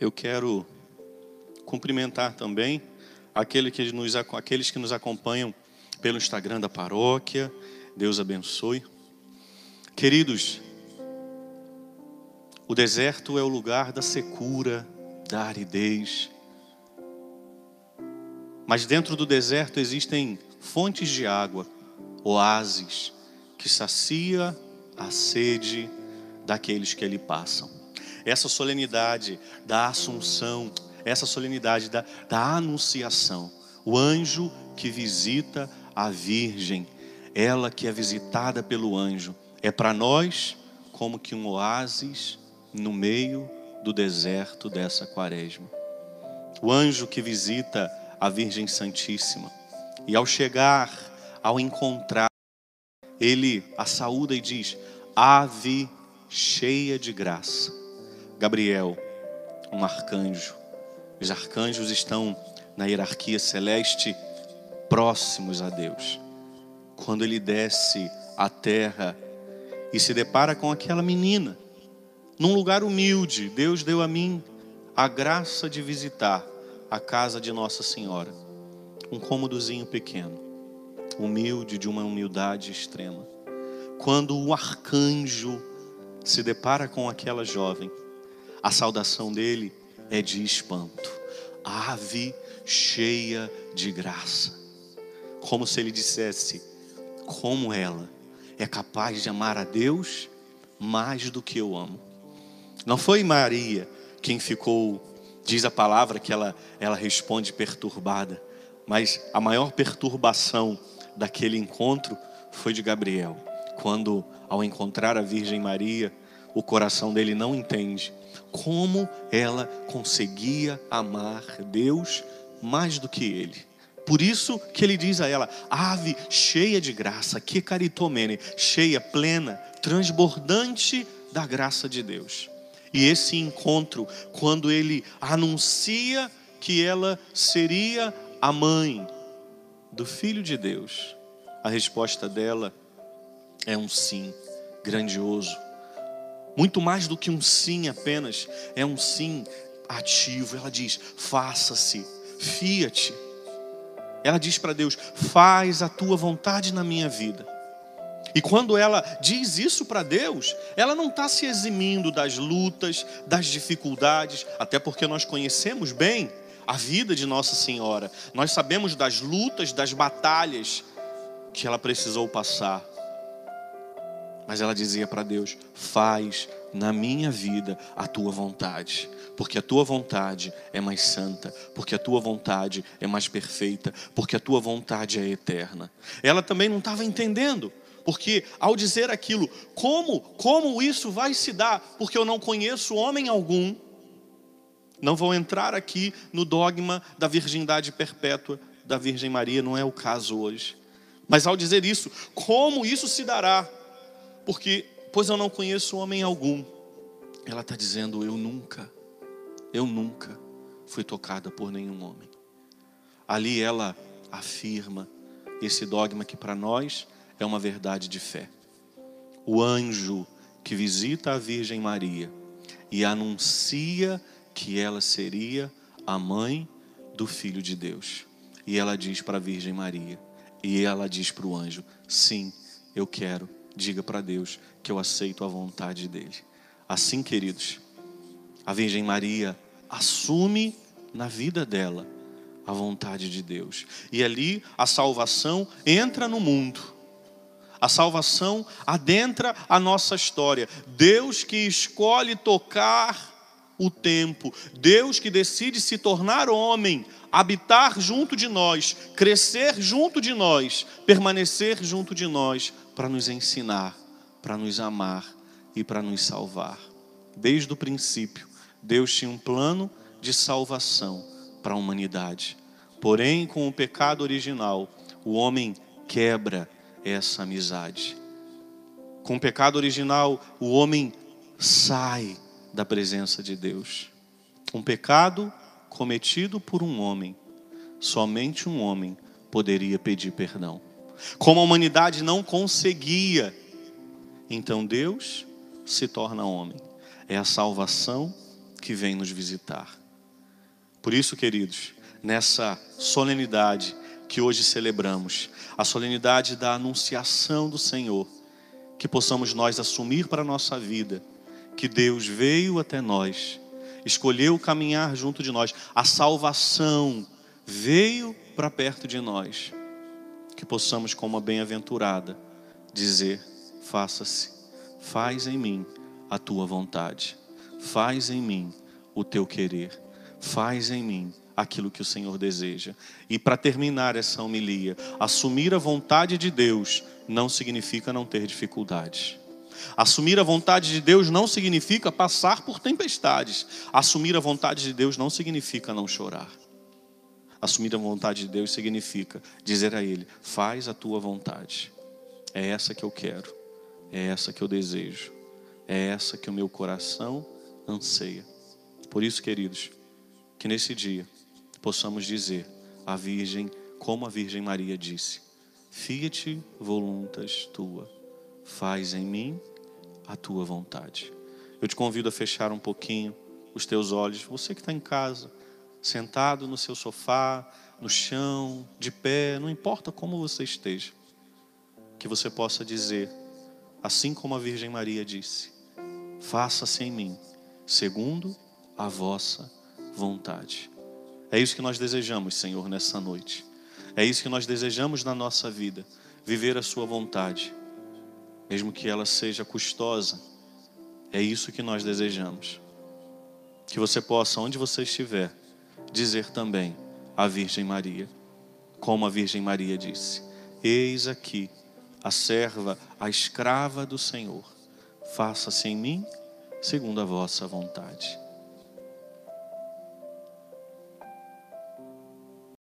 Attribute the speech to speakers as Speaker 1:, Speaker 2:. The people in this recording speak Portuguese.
Speaker 1: Eu quero cumprimentar também aquele que nos, aqueles que nos acompanham pelo Instagram da paróquia. Deus abençoe. Queridos, o deserto é o lugar da secura, da aridez. Mas dentro do deserto existem fontes de água, oásis, que sacia a sede daqueles que ali passam. Essa solenidade da Assunção, essa solenidade da, da Anunciação, o anjo que visita a Virgem, ela que é visitada pelo anjo, é para nós como que um oásis no meio do deserto dessa quaresma. O anjo que visita a Virgem Santíssima, e ao chegar, ao encontrar, ele a saúda e diz: Ave cheia de graça. Gabriel, um arcanjo. Os arcanjos estão na hierarquia celeste próximos a Deus. Quando ele desce à terra e se depara com aquela menina, num lugar humilde, Deus deu a mim a graça de visitar a casa de Nossa Senhora. Um cômodozinho pequeno, humilde, de uma humildade extrema. Quando o arcanjo se depara com aquela jovem, a saudação dele é de espanto. Ave cheia de graça. Como se ele dissesse: como ela é capaz de amar a Deus mais do que eu amo. Não foi Maria quem ficou, diz a palavra que ela, ela responde perturbada, mas a maior perturbação daquele encontro foi de Gabriel, quando, ao encontrar a Virgem Maria, o coração dele não entende como ela conseguia amar Deus mais do que ele. Por isso que ele diz a ela: ave cheia de graça, que caritomene, cheia, plena, transbordante da graça de Deus. E esse encontro, quando ele anuncia que ela seria a mãe do filho de Deus, a resposta dela é um sim grandioso muito mais do que um sim apenas, é um sim ativo. Ela diz: faça-se, fia-te. Ela diz para Deus: faz a tua vontade na minha vida. E quando ela diz isso para Deus, ela não está se eximindo das lutas, das dificuldades, até porque nós conhecemos bem a vida de Nossa Senhora, nós sabemos das lutas, das batalhas que ela precisou passar. Mas ela dizia para Deus: faz na minha vida a tua vontade, porque a tua vontade é mais santa, porque a tua vontade é mais perfeita, porque a tua vontade é eterna. Ela também não estava entendendo, porque ao dizer aquilo, como, como isso vai se dar? Porque eu não conheço homem algum. Não vou entrar aqui no dogma da virgindade perpétua da Virgem Maria, não é o caso hoje. Mas ao dizer isso, como isso se dará? Porque, pois eu não conheço homem algum. Ela está dizendo: eu nunca, eu nunca fui tocada por nenhum homem. Ali ela afirma esse dogma que para nós é uma verdade de fé. O anjo que visita a Virgem Maria e anuncia que ela seria a mãe do Filho de Deus. E ela diz para a Virgem Maria, e ela diz para o anjo: Sim, eu quero diga para Deus que eu aceito a vontade dEle. Assim, queridos, a Virgem Maria assume na vida dela a vontade de Deus. E ali a salvação entra no mundo. A salvação adentra a nossa história. Deus que escolhe tocar o tempo. Deus que decide se tornar homem, habitar junto de nós, crescer junto de nós, permanecer junto de nós, para nos ensinar, para nos amar e para nos salvar. Desde o princípio, Deus tinha um plano de salvação para a humanidade. Porém, com o pecado original, o homem quebra essa amizade. Com o pecado original, o homem sai da presença de Deus. Um pecado cometido por um homem, somente um homem poderia pedir perdão. Como a humanidade não conseguia, então Deus se torna homem. É a salvação que vem nos visitar. Por isso, queridos, nessa solenidade que hoje celebramos, a solenidade da anunciação do Senhor, que possamos nós assumir para a nossa vida que Deus veio até nós, escolheu caminhar junto de nós, a salvação veio para perto de nós, que possamos, como a bem-aventurada, dizer: faça-se, faz em mim a tua vontade, faz em mim o teu querer, faz em mim aquilo que o Senhor deseja. E para terminar essa homilia, assumir a vontade de Deus não significa não ter dificuldades. Assumir a vontade de Deus não significa passar por tempestades. Assumir a vontade de Deus não significa não chorar. Assumir a vontade de Deus significa dizer a Ele: faz a tua vontade. É essa que eu quero, é essa que eu desejo, é essa que o meu coração anseia. Por isso, queridos, que nesse dia possamos dizer à Virgem, como a Virgem Maria disse: Fiat voluntas tua, faz em mim a tua vontade. Eu te convido a fechar um pouquinho os teus olhos, você que está em casa, sentado no seu sofá, no chão, de pé, não importa como você esteja, que você possa dizer, assim como a Virgem Maria disse: Faça-se em mim, segundo a vossa vontade. É isso que nós desejamos, Senhor, nessa noite. É isso que nós desejamos na nossa vida, viver a Sua vontade, mesmo que ela seja custosa. É isso que nós desejamos. Que você possa, onde você estiver, dizer também à Virgem Maria, como a Virgem Maria disse: Eis aqui a serva, a escrava do Senhor, faça-se em mim segundo a vossa vontade.